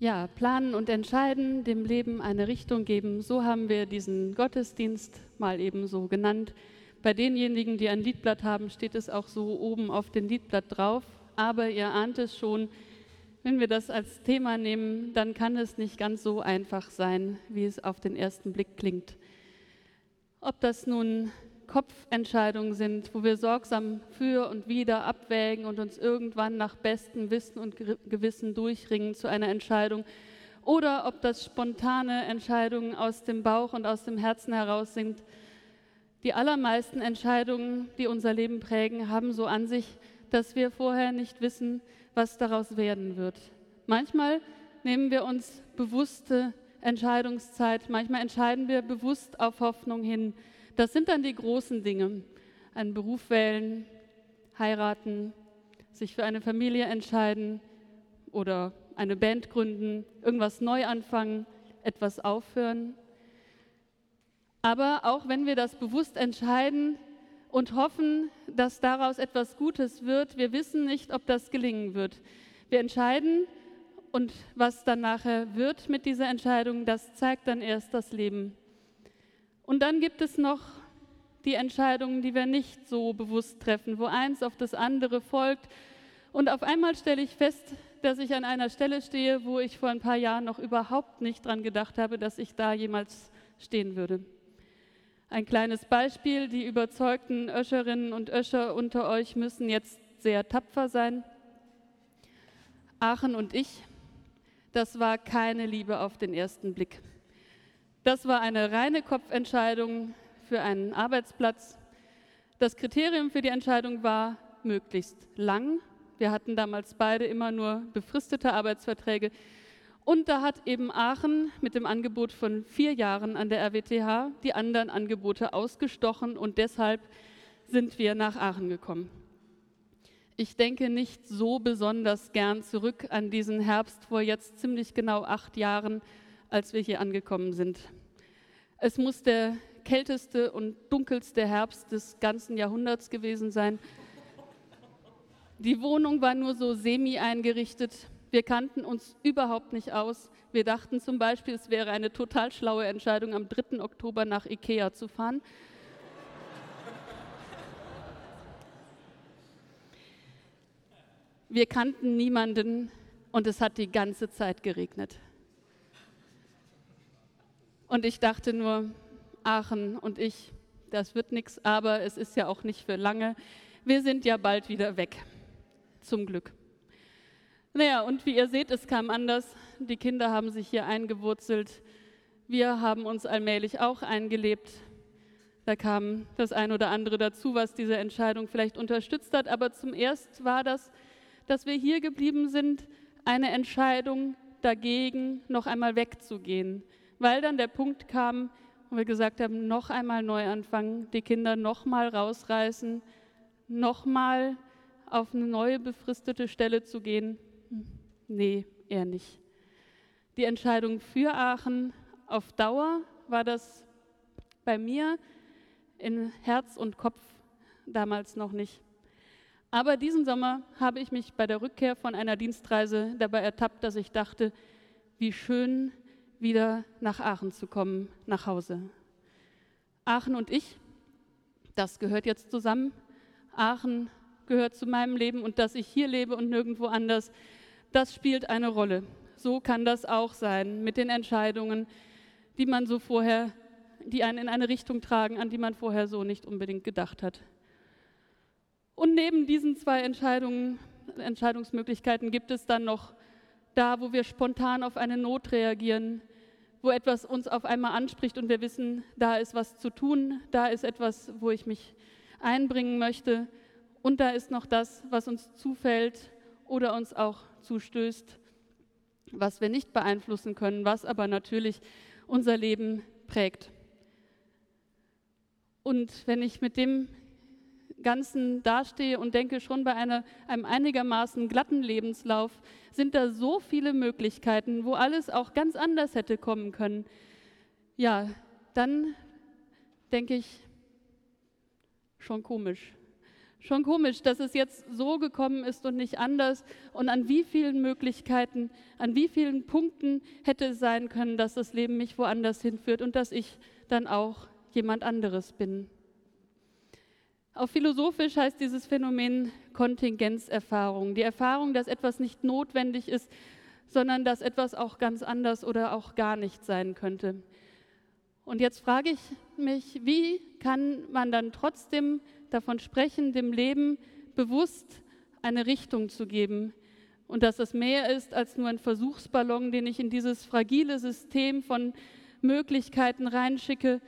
Ja, planen und entscheiden, dem Leben eine Richtung geben, so haben wir diesen Gottesdienst mal eben so genannt. Bei denjenigen, die ein Liedblatt haben, steht es auch so oben auf dem Liedblatt drauf. Aber ihr ahnt es schon, wenn wir das als Thema nehmen, dann kann es nicht ganz so einfach sein, wie es auf den ersten Blick klingt. Ob das nun Kopfentscheidungen sind, wo wir sorgsam für und wieder abwägen und uns irgendwann nach bestem Wissen und Gewissen durchringen zu einer Entscheidung, oder ob das spontane Entscheidungen aus dem Bauch und aus dem Herzen heraus sind. Die allermeisten Entscheidungen, die unser Leben prägen, haben so an sich, dass wir vorher nicht wissen, was daraus werden wird. Manchmal nehmen wir uns bewusste Entscheidungszeit, manchmal entscheiden wir bewusst auf Hoffnung hin. Das sind dann die großen Dinge. Einen Beruf wählen, heiraten, sich für eine Familie entscheiden oder eine Band gründen, irgendwas neu anfangen, etwas aufhören. Aber auch wenn wir das bewusst entscheiden und hoffen, dass daraus etwas Gutes wird, wir wissen nicht, ob das gelingen wird. Wir entscheiden und was dann nachher wird mit dieser Entscheidung, das zeigt dann erst das Leben. Und dann gibt es noch die Entscheidungen, die wir nicht so bewusst treffen, wo eins auf das andere folgt. Und auf einmal stelle ich fest, dass ich an einer Stelle stehe, wo ich vor ein paar Jahren noch überhaupt nicht dran gedacht habe, dass ich da jemals stehen würde. Ein kleines Beispiel, die überzeugten Öscherinnen und Öscher unter euch müssen jetzt sehr tapfer sein. Aachen und ich, das war keine Liebe auf den ersten Blick. Das war eine reine Kopfentscheidung für einen Arbeitsplatz. Das Kriterium für die Entscheidung war möglichst lang. Wir hatten damals beide immer nur befristete Arbeitsverträge. Und da hat eben Aachen mit dem Angebot von vier Jahren an der RWTH die anderen Angebote ausgestochen und deshalb sind wir nach Aachen gekommen. Ich denke nicht so besonders gern zurück an diesen Herbst vor jetzt ziemlich genau acht Jahren, als wir hier angekommen sind. Es muss der kälteste und dunkelste Herbst des ganzen Jahrhunderts gewesen sein. Die Wohnung war nur so semi eingerichtet. Wir kannten uns überhaupt nicht aus. Wir dachten zum Beispiel, es wäre eine total schlaue Entscheidung, am 3. Oktober nach Ikea zu fahren. Wir kannten niemanden und es hat die ganze Zeit geregnet. Und ich dachte nur, Aachen und ich, das wird nichts, aber es ist ja auch nicht für lange. Wir sind ja bald wieder weg. Zum Glück. Naja, und wie ihr seht, es kam anders. Die Kinder haben sich hier eingewurzelt. Wir haben uns allmählich auch eingelebt. Da kam das ein oder andere dazu, was diese Entscheidung vielleicht unterstützt hat. Aber zum Erst war das, dass wir hier geblieben sind, eine Entscheidung dagegen, noch einmal wegzugehen weil dann der Punkt kam, wo wir gesagt haben, noch einmal neu anfangen, die Kinder noch mal rausreißen, noch mal auf eine neue befristete Stelle zu gehen. Nee, eher nicht. Die Entscheidung für Aachen auf Dauer war das bei mir in Herz und Kopf damals noch nicht. Aber diesen Sommer habe ich mich bei der Rückkehr von einer Dienstreise dabei ertappt, dass ich dachte, wie schön wieder nach Aachen zu kommen, nach Hause. Aachen und ich, das gehört jetzt zusammen. Aachen gehört zu meinem Leben und dass ich hier lebe und nirgendwo anders, das spielt eine Rolle. So kann das auch sein mit den Entscheidungen, die man so vorher, die einen in eine Richtung tragen, an die man vorher so nicht unbedingt gedacht hat. Und neben diesen zwei Entscheidungen, Entscheidungsmöglichkeiten gibt es dann noch da, wo wir spontan auf eine Not reagieren, wo etwas uns auf einmal anspricht und wir wissen, da ist was zu tun, da ist etwas, wo ich mich einbringen möchte und da ist noch das, was uns zufällt oder uns auch zustößt, was wir nicht beeinflussen können, was aber natürlich unser Leben prägt. Und wenn ich mit dem Ganzen dastehe und denke, schon bei einer, einem einigermaßen glatten Lebenslauf sind da so viele Möglichkeiten, wo alles auch ganz anders hätte kommen können. Ja, dann denke ich, schon komisch. Schon komisch, dass es jetzt so gekommen ist und nicht anders. Und an wie vielen Möglichkeiten, an wie vielen Punkten hätte es sein können, dass das Leben mich woanders hinführt und dass ich dann auch jemand anderes bin. Auf philosophisch heißt dieses Phänomen Kontingenzerfahrung. Die Erfahrung, dass etwas nicht notwendig ist, sondern dass etwas auch ganz anders oder auch gar nicht sein könnte. Und jetzt frage ich mich, wie kann man dann trotzdem davon sprechen, dem Leben bewusst eine Richtung zu geben und dass es mehr ist als nur ein Versuchsballon, den ich in dieses fragile System von Möglichkeiten reinschicke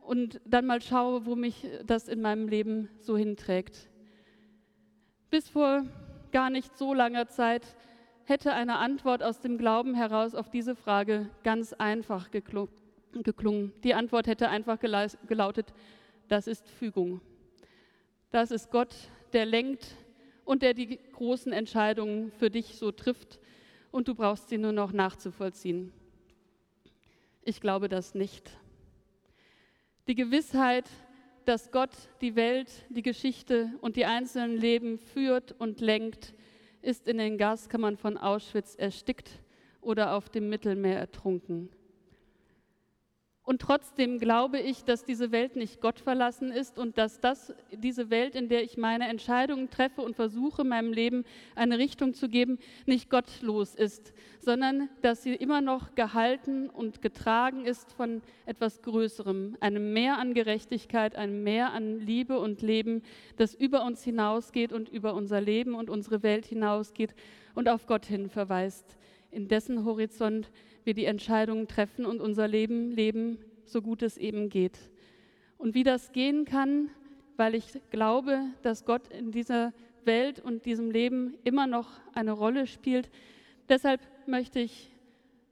und dann mal schaue, wo mich das in meinem Leben so hinträgt. Bis vor gar nicht so langer Zeit hätte eine Antwort aus dem Glauben heraus auf diese Frage ganz einfach geklungen. Die Antwort hätte einfach gelautet, das ist Fügung. Das ist Gott, der lenkt und der die großen Entscheidungen für dich so trifft und du brauchst sie nur noch nachzuvollziehen. Ich glaube das nicht. Die Gewissheit, dass Gott die Welt, die Geschichte und die einzelnen Leben führt und lenkt, ist in den Gaskammern von Auschwitz erstickt oder auf dem Mittelmeer ertrunken. Und trotzdem glaube ich, dass diese Welt nicht Gott verlassen ist und dass das, diese Welt, in der ich meine Entscheidungen treffe und versuche, meinem Leben eine Richtung zu geben, nicht gottlos ist, sondern dass sie immer noch gehalten und getragen ist von etwas Größerem, einem Mehr an Gerechtigkeit, einem Mehr an Liebe und Leben, das über uns hinausgeht und über unser Leben und unsere Welt hinausgeht und auf Gott hin verweist, in dessen Horizont wir die Entscheidungen treffen und unser Leben leben, so gut es eben geht. Und wie das gehen kann, weil ich glaube, dass Gott in dieser Welt und diesem Leben immer noch eine Rolle spielt. Deshalb möchte ich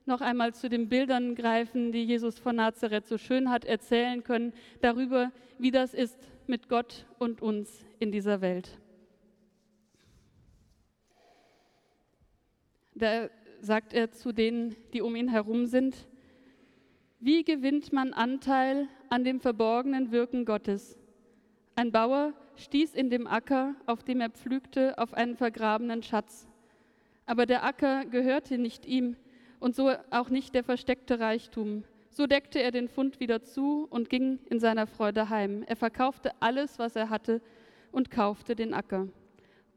noch einmal zu den Bildern greifen, die Jesus von Nazareth so schön hat erzählen können, darüber, wie das ist mit Gott und uns in dieser Welt. Da sagt er zu denen, die um ihn herum sind, wie gewinnt man Anteil an dem verborgenen Wirken Gottes? Ein Bauer stieß in dem Acker, auf dem er pflügte, auf einen vergrabenen Schatz. Aber der Acker gehörte nicht ihm und so auch nicht der versteckte Reichtum. So deckte er den Fund wieder zu und ging in seiner Freude heim. Er verkaufte alles, was er hatte und kaufte den Acker.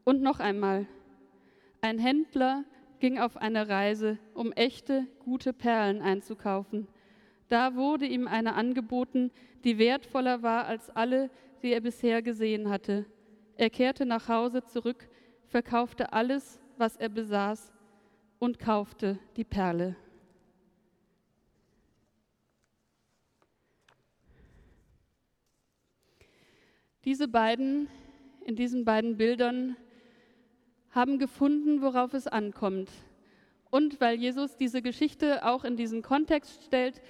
Und noch einmal, ein Händler ging auf eine Reise, um echte, gute Perlen einzukaufen. Da wurde ihm eine angeboten, die wertvoller war als alle, die er bisher gesehen hatte. Er kehrte nach Hause zurück, verkaufte alles, was er besaß, und kaufte die Perle. Diese beiden, in diesen beiden Bildern haben gefunden, worauf es ankommt. Und weil Jesus diese Geschichte auch in diesen Kontext stellt,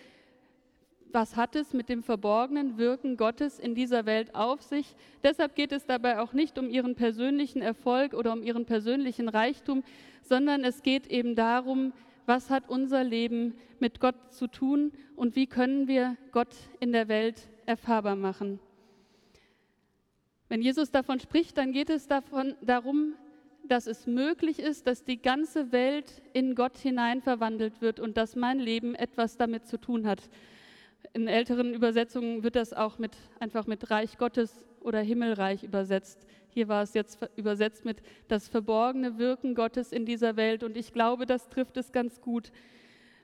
was hat es mit dem verborgenen Wirken Gottes in dieser Welt auf sich? Deshalb geht es dabei auch nicht um ihren persönlichen Erfolg oder um ihren persönlichen Reichtum, sondern es geht eben darum, was hat unser Leben mit Gott zu tun und wie können wir Gott in der Welt erfahrbar machen. Wenn Jesus davon spricht, dann geht es davon, darum, dass es möglich ist, dass die ganze Welt in Gott hinein verwandelt wird und dass mein Leben etwas damit zu tun hat. In älteren Übersetzungen wird das auch mit, einfach mit Reich Gottes oder Himmelreich übersetzt. Hier war es jetzt übersetzt mit das verborgene Wirken Gottes in dieser Welt und ich glaube, das trifft es ganz gut.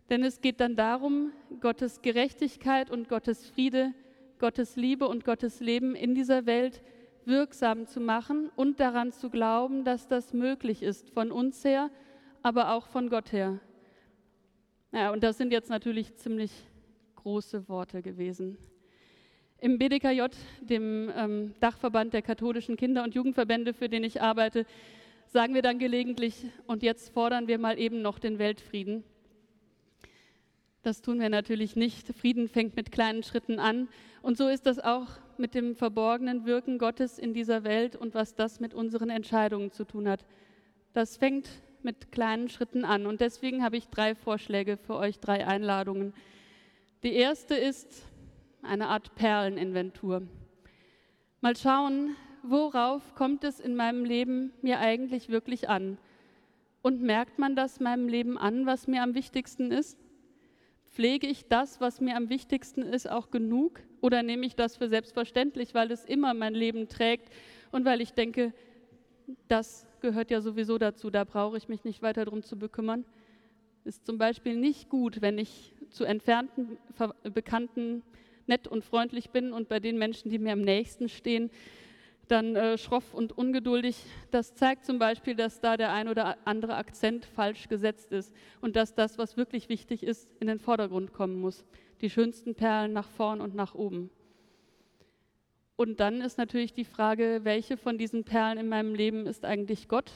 Denn es geht dann darum, Gottes Gerechtigkeit und Gottes Friede, Gottes Liebe und Gottes Leben in dieser Welt zu wirksam zu machen und daran zu glauben, dass das möglich ist, von uns her, aber auch von Gott her. Ja, und das sind jetzt natürlich ziemlich große Worte gewesen. Im BDKJ, dem ähm, Dachverband der katholischen Kinder- und Jugendverbände, für den ich arbeite, sagen wir dann gelegentlich, und jetzt fordern wir mal eben noch den Weltfrieden. Das tun wir natürlich nicht. Frieden fängt mit kleinen Schritten an. Und so ist das auch mit dem verborgenen Wirken Gottes in dieser Welt und was das mit unseren Entscheidungen zu tun hat. Das fängt mit kleinen Schritten an. Und deswegen habe ich drei Vorschläge für euch, drei Einladungen. Die erste ist eine Art Perleninventur. Mal schauen, worauf kommt es in meinem Leben mir eigentlich wirklich an? Und merkt man das meinem Leben an, was mir am wichtigsten ist? Pflege ich das, was mir am wichtigsten ist, auch genug? Oder nehme ich das für selbstverständlich, weil es immer mein Leben trägt und weil ich denke, das gehört ja sowieso dazu, da brauche ich mich nicht weiter darum zu bekümmern? Ist zum Beispiel nicht gut, wenn ich zu entfernten Bekannten nett und freundlich bin und bei den Menschen, die mir am nächsten stehen, dann äh, schroff und ungeduldig. Das zeigt zum Beispiel, dass da der ein oder andere Akzent falsch gesetzt ist und dass das, was wirklich wichtig ist, in den Vordergrund kommen muss. Die schönsten Perlen nach vorn und nach oben. Und dann ist natürlich die Frage, welche von diesen Perlen in meinem Leben ist eigentlich Gott?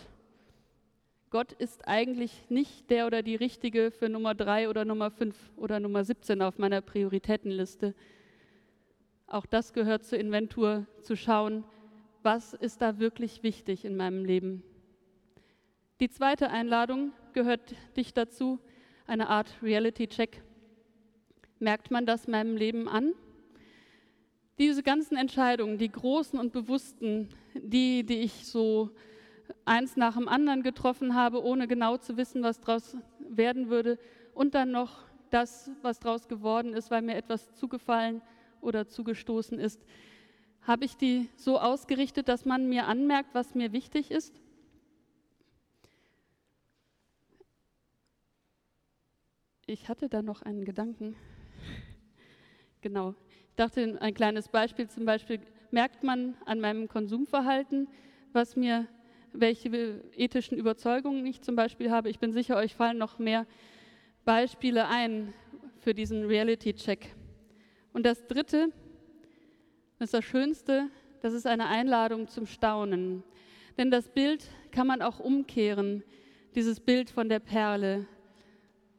Gott ist eigentlich nicht der oder die richtige für Nummer drei oder Nummer fünf oder Nummer 17 auf meiner Prioritätenliste. Auch das gehört zur Inventur, zu schauen, was ist da wirklich wichtig in meinem Leben. Die zweite Einladung gehört dich dazu, eine Art Reality-Check. Merkt man das meinem Leben an? Diese ganzen Entscheidungen, die großen und bewussten, die, die ich so eins nach dem anderen getroffen habe, ohne genau zu wissen, was daraus werden würde, und dann noch das, was daraus geworden ist, weil mir etwas zugefallen oder zugestoßen ist, habe ich die so ausgerichtet, dass man mir anmerkt, was mir wichtig ist? Ich hatte da noch einen Gedanken. Genau. Ich dachte, ein kleines Beispiel zum Beispiel, merkt man an meinem Konsumverhalten, was mir, welche ethischen Überzeugungen ich zum Beispiel habe. Ich bin sicher, euch fallen noch mehr Beispiele ein für diesen Reality-Check. Und das Dritte, das ist das Schönste, das ist eine Einladung zum Staunen. Denn das Bild kann man auch umkehren, dieses Bild von der Perle.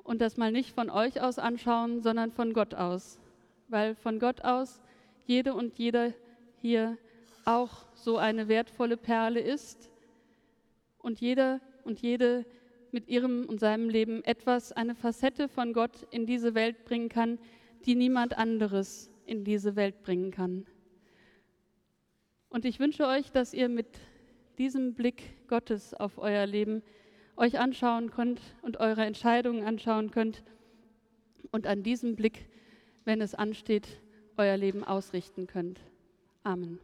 Und das mal nicht von euch aus anschauen, sondern von Gott aus. Weil von Gott aus jede und jeder hier auch so eine wertvolle Perle ist und jeder und jede mit ihrem und seinem Leben etwas, eine Facette von Gott in diese Welt bringen kann, die niemand anderes in diese Welt bringen kann. Und ich wünsche euch, dass ihr mit diesem Blick Gottes auf euer Leben euch anschauen könnt und eure Entscheidungen anschauen könnt und an diesem Blick, wenn es ansteht, euer Leben ausrichten könnt. Amen.